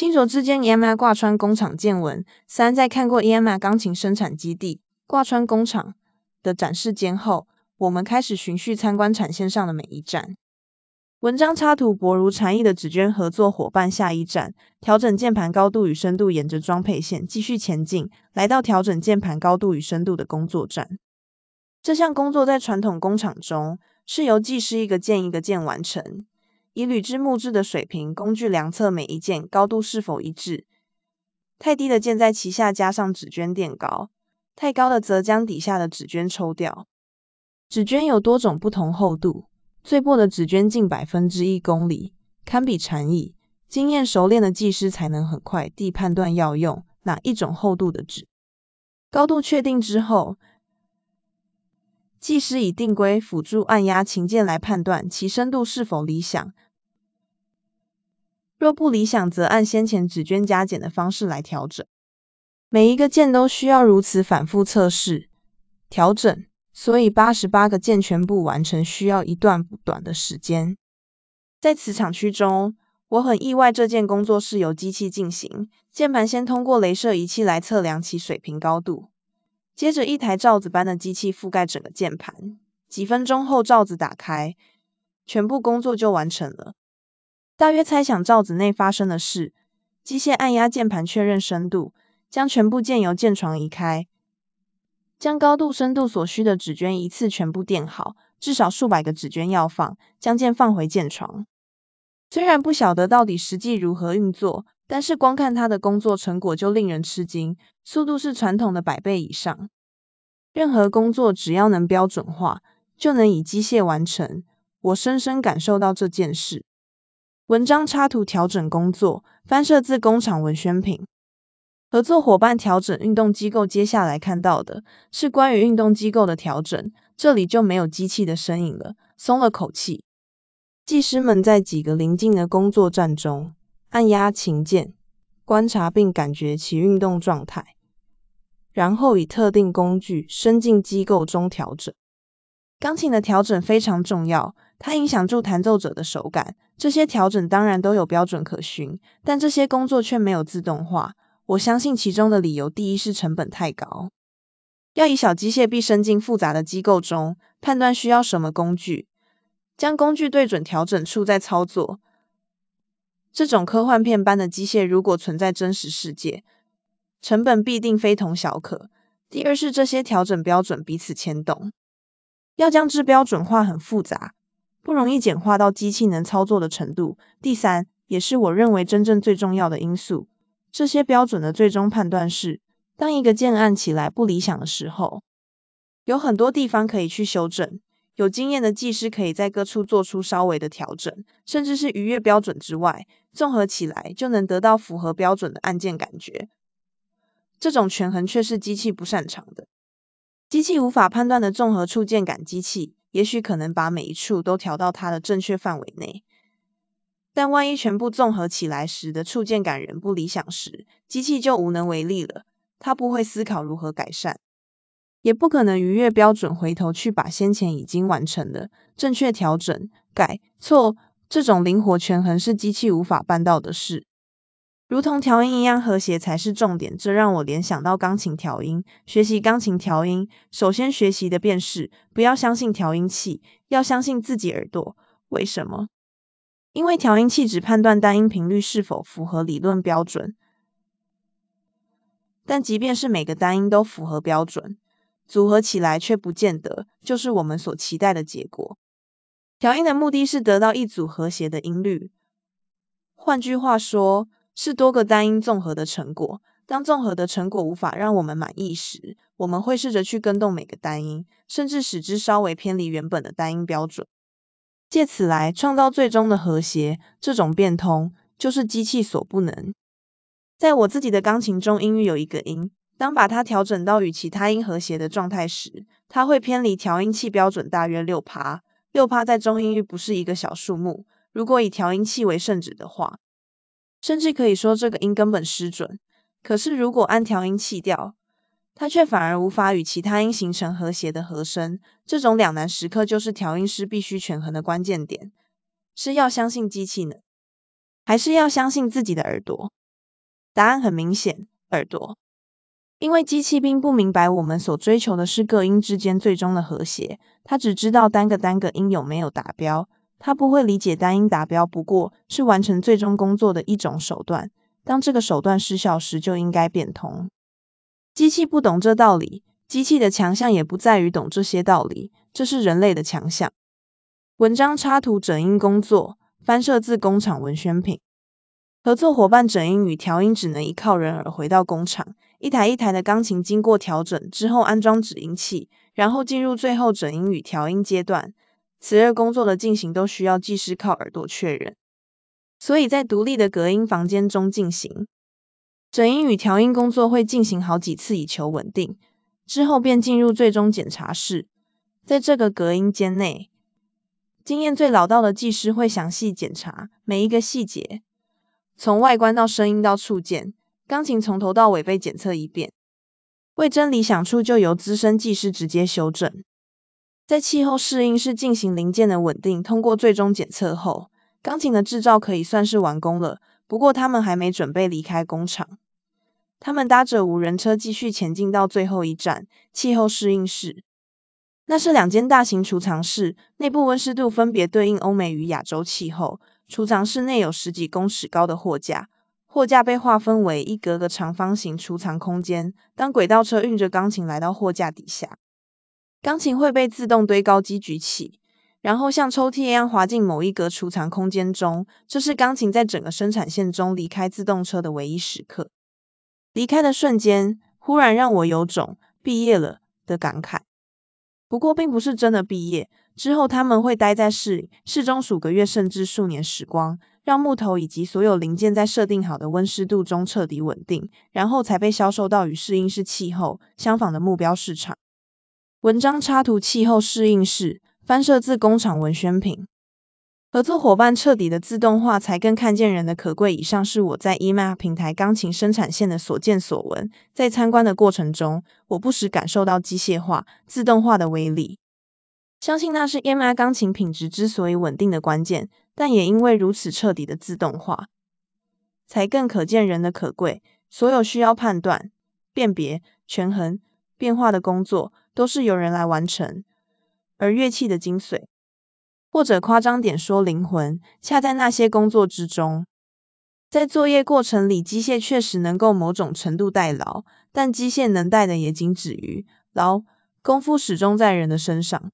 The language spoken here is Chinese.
亲手之间 EMI 挂穿工厂见闻。三，在看过 EMI 钢琴生产基地、挂穿工厂的展示间后，我们开始循序参观产线上的每一站。文章插图：薄如蝉翼的纸娟合作伙伴。下一站，调整键盘高度与深度，沿着装配线继续前进，来到调整键盘高度与深度的工作站。这项工作在传统工厂中是由技师一个键一个键完成，以铝制木质的水平工具量测每一件高度是否一致。太低的键在其下加上纸娟垫高，太高的则将底下的纸娟抽掉。纸娟有多种不同厚度。最薄的纸娟近百分之一公里，堪比蝉翼。经验熟练的技师才能很快地判断要用哪一种厚度的纸。高度确定之后，技师以定规辅助按压琴键来判断其深度是否理想。若不理想，则按先前纸娟加减的方式来调整。每一个键都需要如此反复测试、调整。所以八十八个键全部完成需要一段不短的时间。在此厂区中，我很意外这件工作是由机器进行。键盘先通过镭射仪器来测量其水平高度，接着一台罩子般的机器覆盖整个键盘。几分钟后罩子打开，全部工作就完成了。大约猜想罩子内发生的事：机械按压键盘确认深度，将全部键由键床移开。将高度、深度所需的纸卷一次全部垫好，至少数百个纸卷要放。将键放回键床。虽然不晓得到底实际如何运作，但是光看他的工作成果就令人吃惊，速度是传统的百倍以上。任何工作只要能标准化，就能以机械完成。我深深感受到这件事。文章插图调整工作，翻摄自工厂文宣品。合作伙伴调整运动机构，接下来看到的是关于运动机构的调整，这里就没有机器的身影了，松了口气。技师们在几个邻近的工作站中按压琴键，观察并感觉其运动状态，然后以特定工具伸进机构中调整。钢琴的调整非常重要，它影响住弹奏者的手感。这些调整当然都有标准可循，但这些工作却没有自动化。我相信其中的理由，第一是成本太高，要以小机械臂伸进复杂的机构中，判断需要什么工具，将工具对准调整处再操作。这种科幻片般的机械如果存在真实世界，成本必定非同小可。第二是这些调整标准彼此牵动，要将之标准化很复杂，不容易简化到机器能操作的程度。第三，也是我认为真正最重要的因素。这些标准的最终判断是，当一个键按起来不理想的时候，有很多地方可以去修正。有经验的技师可以在各处做出稍微的调整，甚至是逾越标准之外，综合起来就能得到符合标准的按键感觉。这种权衡却是机器不擅长的。机器无法判断的综合触键感，机器也许可能把每一处都调到它的正确范围内。但万一全部综合起来时的触键感仍不理想时，机器就无能为力了。它不会思考如何改善，也不可能逾越标准回头去把先前已经完成的正确调整、改错。这种灵活权衡是机器无法办到的事。如同调音一样，和谐才是重点。这让我联想到钢琴调音。学习钢琴调音，首先学习的便是不要相信调音器，要相信自己耳朵。为什么？因为调音器只判断单音频率是否符合理论标准，但即便是每个单音都符合标准，组合起来却不见得就是我们所期待的结果。调音的目的是得到一组和谐的音律，换句话说，是多个单音综合的成果。当综合的成果无法让我们满意时，我们会试着去跟动每个单音，甚至使之稍微偏离原本的单音标准。借此来创造最终的和谐，这种变通就是机器所不能。在我自己的钢琴中，音域有一个音，当把它调整到与其他音和谐的状态时，它会偏离调音器标准大约六趴。六趴在中音域不是一个小数目，如果以调音器为圣旨的话，甚至可以说这个音根本失准。可是如果按调音器调，它却反而无法与其他音形成和谐的和声，这种两难时刻就是调音师必须权衡的关键点，是要相信机器呢，还是要相信自己的耳朵？答案很明显，耳朵。因为机器并不明白我们所追求的是各音之间最终的和谐，它只知道单个单个音有没有达标，他不会理解单音达标不过是完成最终工作的一种手段，当这个手段失效时就应该变通。机器不懂这道理，机器的强项也不在于懂这些道理，这是人类的强项。文章插图整音工作，翻摄自工厂文宣品。合作伙伴整音与调音只能依靠人耳回到工厂。一台一台的钢琴经过调整之后安装止音器，然后进入最后整音与调音阶段。此二工作的进行都需要技师靠耳朵确认，所以在独立的隔音房间中进行整音与调音工作会进行好几次以求稳定，之后便进入最终检查室。在这个隔音间内，经验最老道的技师会详细检查每一个细节，从外观到声音到触键。钢琴从头到尾被检测一遍，未真理想处就由资深技师直接修正。在气候适应室进行零件的稳定，通过最终检测后，钢琴的制造可以算是完工了。不过他们还没准备离开工厂，他们搭着无人车继续前进到最后一站——气候适应室。那是两间大型储藏室，内部温湿度分别对应欧美与亚洲气候。储藏室内有十几公尺高的货架。货架被划分为一格格长方形储藏空间。当轨道车运着钢琴来到货架底下，钢琴会被自动堆高机举起，然后像抽屉一样滑进某一格储藏空间中。这是钢琴在整个生产线中离开自动车的唯一时刻。离开的瞬间，忽然让我有种毕业了的感慨。不过，并不是真的毕业。之后他们会待在室里，室中数个月甚至数年时光。让木头以及所有零件在设定好的温湿度中彻底稳定，然后才被销售到与适应式气候相仿的目标市场。文章插图：气候适应室，翻摄自工厂文宣品。合作伙伴彻底的自动化才更看见人的可贵。以上是我在 EMA 平台钢琴生产线的所见所闻。在参观的过程中，我不时感受到机械化、自动化的威力。相信那是 EMA 钢琴品质之所以稳定的关键。但也因为如此彻底的自动化，才更可见人的可贵。所有需要判断、辨别、权衡、变化的工作，都是由人来完成。而乐器的精髓，或者夸张点说灵魂，恰在那些工作之中。在作业过程里，机械确实能够某种程度代劳，但机械能带的也仅止于劳，功夫始终在人的身上。